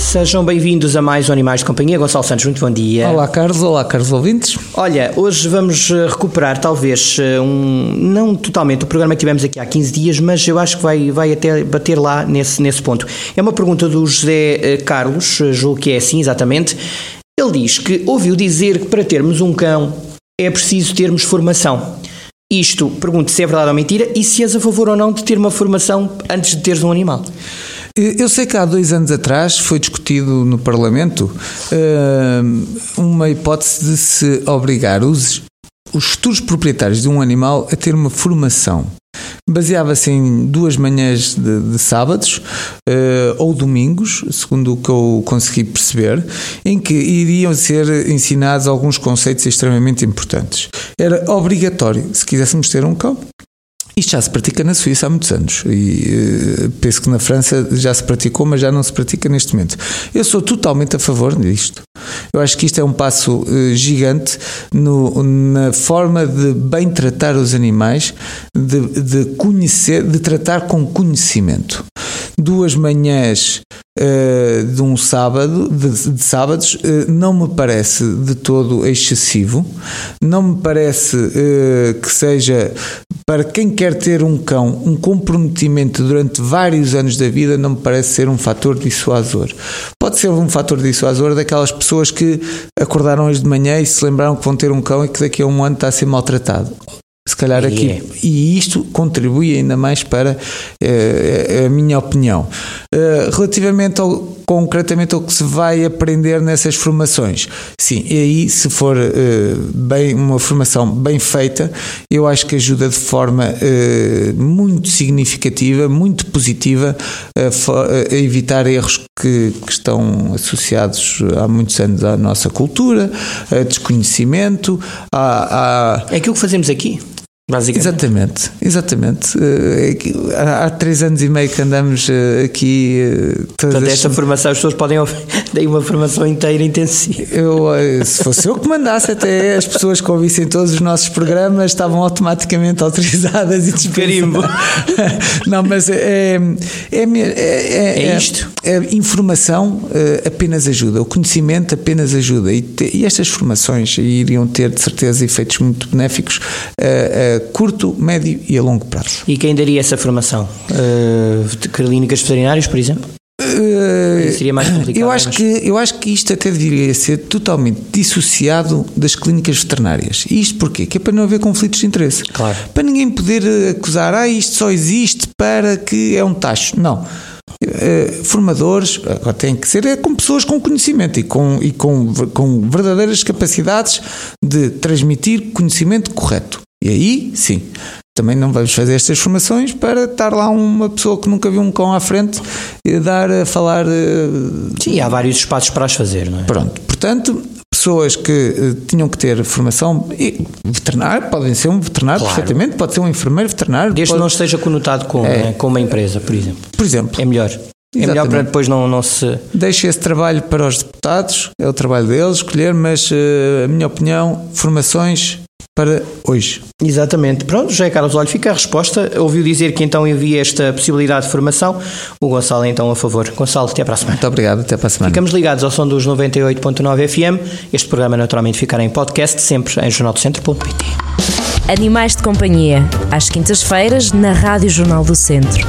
Sejam bem-vindos a mais um Animais de Companhia. Gonçalo Santos, muito bom dia. Olá, Carlos. Olá, Carlos ouvintes. Olha, hoje vamos eh, recuperar, talvez, eh, um, não totalmente o programa que tivemos aqui há 15 dias, mas eu acho que vai, vai até bater lá nesse, nesse ponto. É uma pergunta do José eh, Carlos, julgo que é assim, exatamente. Ele diz que ouviu dizer que para termos um cão é preciso termos formação. Isto, pergunto se é verdade ou mentira e se és a favor ou não de ter uma formação antes de teres um animal. Eu sei que há dois anos atrás foi discutido no Parlamento uma hipótese de se obrigar os, os futuros proprietários de um animal a ter uma formação. Baseava-se em duas manhãs de, de sábados uh, ou domingos, segundo o que eu consegui perceber, em que iriam ser ensinados alguns conceitos extremamente importantes. Era obrigatório, se quiséssemos ter um cão, isto já se pratica na Suíça há muitos anos e uh, penso que na França já se praticou, mas já não se pratica neste momento. Eu sou totalmente a favor disto. Eu acho que isto é um passo uh, gigante no, na forma de bem tratar os animais, de, de conhecer, de tratar com conhecimento. Duas manhãs uh, de um sábado, de, de sábados, uh, não me parece de todo excessivo, não me parece uh, que seja para quem quer ter um cão um comprometimento durante vários anos da vida, não me parece ser um fator dissuasor. Pode ser um fator dissuasor daquelas pessoas que acordaram hoje de manhã e se lembraram que vão ter um cão e que daqui a um ano está a ser maltratado. Se calhar aqui. É. E isto contribui ainda mais para uh, a minha opinião. Uh, relativamente ao, concretamente ao que se vai aprender nessas formações, sim, e aí se for uh, bem, uma formação bem feita, eu acho que ajuda de forma muito significativa, muito positiva a, a evitar erros que, que, estão associados há muitos anos à nossa cultura, a desconhecimento, a, a... É aquilo que fazemos aqui. Exatamente, exatamente. Uh, há, três anos e meio que andamos uh, aqui. Uh, Portanto, esta formação, as pessoas podem dar uma formação inteira intensiva. Eu, se fosse eu que mandasse, até as pessoas que ouvissem todos os nossos programas estavam automaticamente autorizadas e Carimbo. Não, mas é, é, é, é, é isto. A informação apenas ajuda, o conhecimento apenas ajuda. E, te, e estas formações iriam ter, de certeza, efeitos muito benéficos curto, médio e a longo prazo. E quem daria essa formação? Uh, clínicas veterinárias, por exemplo? Uh, seria mais complicado. Eu acho, que, eu acho que isto até deveria ser totalmente dissociado das clínicas veterinárias. E isto porquê? Que é para não haver conflitos de interesse. Claro. Para ninguém poder acusar, ah, isto só existe para que é um tacho. Não. Uh, formadores têm que ser é com pessoas com conhecimento e, com, e com, com verdadeiras capacidades de transmitir conhecimento correto. E aí, sim, também não vamos fazer estas formações para estar lá uma pessoa que nunca viu um cão à frente e dar a falar. Eh, sim, há vários espaços para as fazer, não é? Pronto, portanto, pessoas que uh, tinham que ter formação veterinária, podem ser um veterinário claro. perfeitamente, pode ser um enfermeiro veterinário. Desde pode... não esteja conotado com, é. né, com uma empresa, por exemplo. Por exemplo. É melhor. É melhor para depois não, não se. Deixa esse trabalho para os deputados, é o trabalho deles escolher, mas a minha opinião, formações para hoje. Exatamente. Pronto, José Carlos, olha, fica a resposta. Ouviu dizer que então envia esta possibilidade de formação. O Gonçalo então a favor. Gonçalo, até para a semana. Muito obrigado, até para a semana. Ficamos ligados ao som dos 98.9 FM. Este programa naturalmente ficará em podcast, sempre em jornaldocentro.pt. Animais de Companhia, às quintas-feiras, na Rádio Jornal do Centro.